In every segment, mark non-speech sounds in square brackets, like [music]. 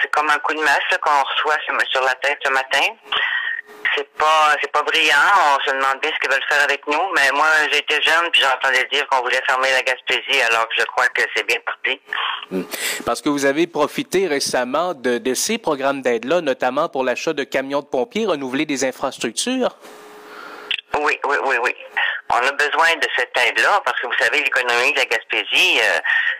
c'est comme un coup de masse qu'on reçoit sur la tête ce matin. C'est pas c'est pas brillant. On se demande bien ce qu'ils veulent faire avec nous. Mais moi, j'étais jeune puis j'entendais dire qu'on voulait fermer la Gaspésie, alors que je crois que c'est bien parti. Hmm. Parce que vous avez profité récemment de, de ces programmes d'aide-là, notamment pour l'achat de camions de pompiers, renouveler des infrastructures? Oui, oui, oui, oui. On a besoin de cette aide-là parce que vous savez, l'économie de la Gaspésie, euh,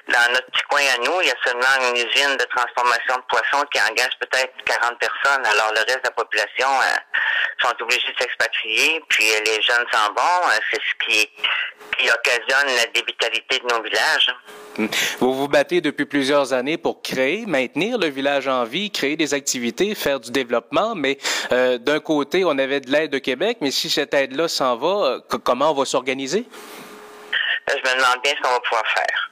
dans notre petit coin à nous, il y a seulement une usine de transformation de poissons qui engage peut-être 40 personnes. Alors le reste de la population euh, sont obligés de s'expatrier, puis euh, les jeunes s'en vont. c'est ce qui, qui occasionne la dévitalité de nos villages. Hmm. Vous vous battez depuis plusieurs années pour créer, maintenir le village en vie, créer des activités, faire du développement, mais d'un côté, on avait de l'aide de Québec, mais si cette aide-là s'en va, comment on va s'organiser? Je me demande bien ce qu'on va pouvoir faire.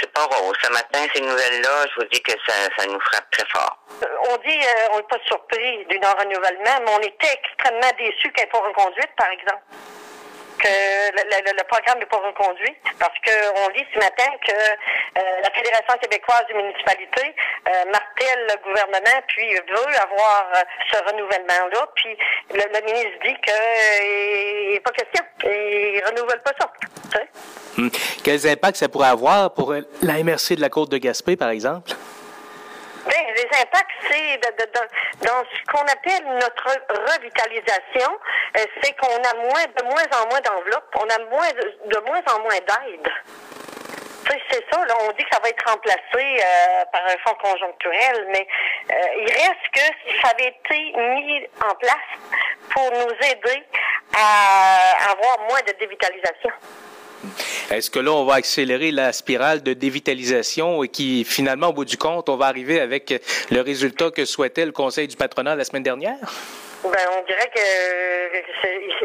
C'est pas, rose. Ce matin, ces nouvelles-là, je vous dis que ça, nous frappe très fort. Euh, on dit, euh, on n'est pas surpris du non-renouvellement, mais on était extrêmement déçus qu'elle soit reconduite, par exemple que le, programme n'est pas reconduit parce qu'on lit ce matin que euh, la Fédération québécoise des municipalités euh, martèle le gouvernement puis veut avoir ce renouvellement-là. Puis le, ministre dit qu'il n'est pas question. Il ne renouvelle pas ça. Hmm. Quels impacts ça pourrait avoir pour la MRC de la Côte de Gaspé, par exemple? Bien, les impacts, c'est dans ce qu'on appelle notre revitalisation, euh, c'est qu'on a moins, de moins en moins d'enveloppes, on a moins, de, moins en moins d'aide. C'est ça, là, on dit que ça va être remplacé euh, par un fonds conjoncturel, mais euh, il reste que ça avait été mis en place pour nous aider à avoir moins de dévitalisation. Est-ce que là, on va accélérer la spirale de dévitalisation et qui, finalement, au bout du compte, on va arriver avec le résultat que souhaitait le Conseil du patronat la semaine dernière? Ben, on dirait que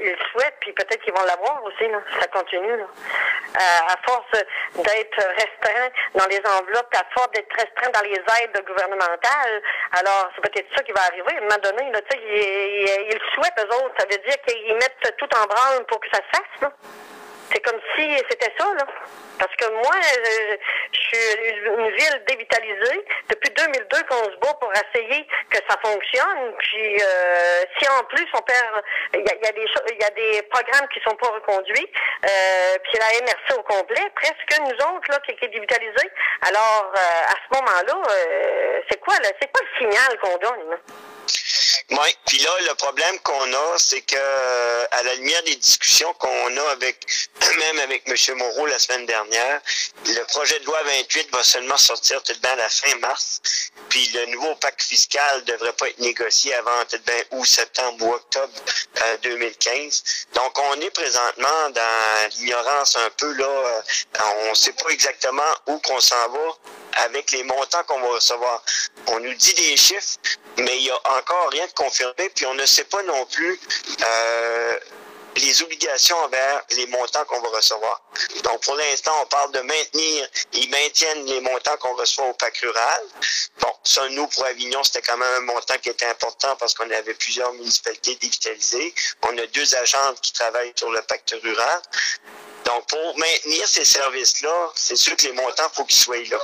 le souhaitent, puis peut-être qu'ils vont l'avoir aussi, là, si ça continue. Là. Euh, à force d'être restreint dans les enveloppes, à force d'être restreint dans les aides gouvernementales, alors c'est peut-être ça qui va arriver. À un moment donné, ils, le souhaitent, eux autres. Ça veut dire qu'ils mettent tout en branle pour que ça se fasse. Là. C'est comme si c'était ça, là. Parce que moi, je, suis une ville dévitalisée. Depuis 2002 qu'on se bat pour essayer que ça fonctionne. Puis euh, si en plus on perd, il y a, y des y a des programmes qui sont pas reconduits. Euh, puis la MRC au complet, presque nous autres là qui, qui est dévitalisée. Alors euh, à ce moment-là, euh, c'est quoi là? C'est quoi le signal qu'on donne là? Oui, puis là, le problème qu'on a, c'est que à la lumière des discussions qu'on a avec [clears throat] même avec M. Moreau la semaine dernière, le projet de loi 28 va seulement sortir tout de bien à la fin mars. Puis le nouveau pacte fiscal devrait pas être négocié avant tout de bien août, septembre ou octobre 2015. Euh, Donc on est présentement dans l'ignorance un peu là. Euh, on sait pas exactement où qu'on s'en va avec les montants qu'on va recevoir. On nous dit des chiffres, mais il y a encore rien de confirmé, puis on ne sait pas non plus euh, les obligations envers les montants qu'on va recevoir. Donc, pour l'instant, on parle de maintenir, ils maintiennent les montants qu'on reçoit au PAC rural. Bon, ça, nous, pour Avignon, c'était quand même un montant qui était important parce qu'on avait plusieurs municipalités digitalisées. On a deux agentes qui travaillent sur le pacte rural. Donc, pour maintenir ces services-là, c'est sûr que les montants, faut qu'ils soient là.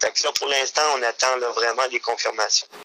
Fait là, pour l'instant, on attend là, vraiment des confirmations.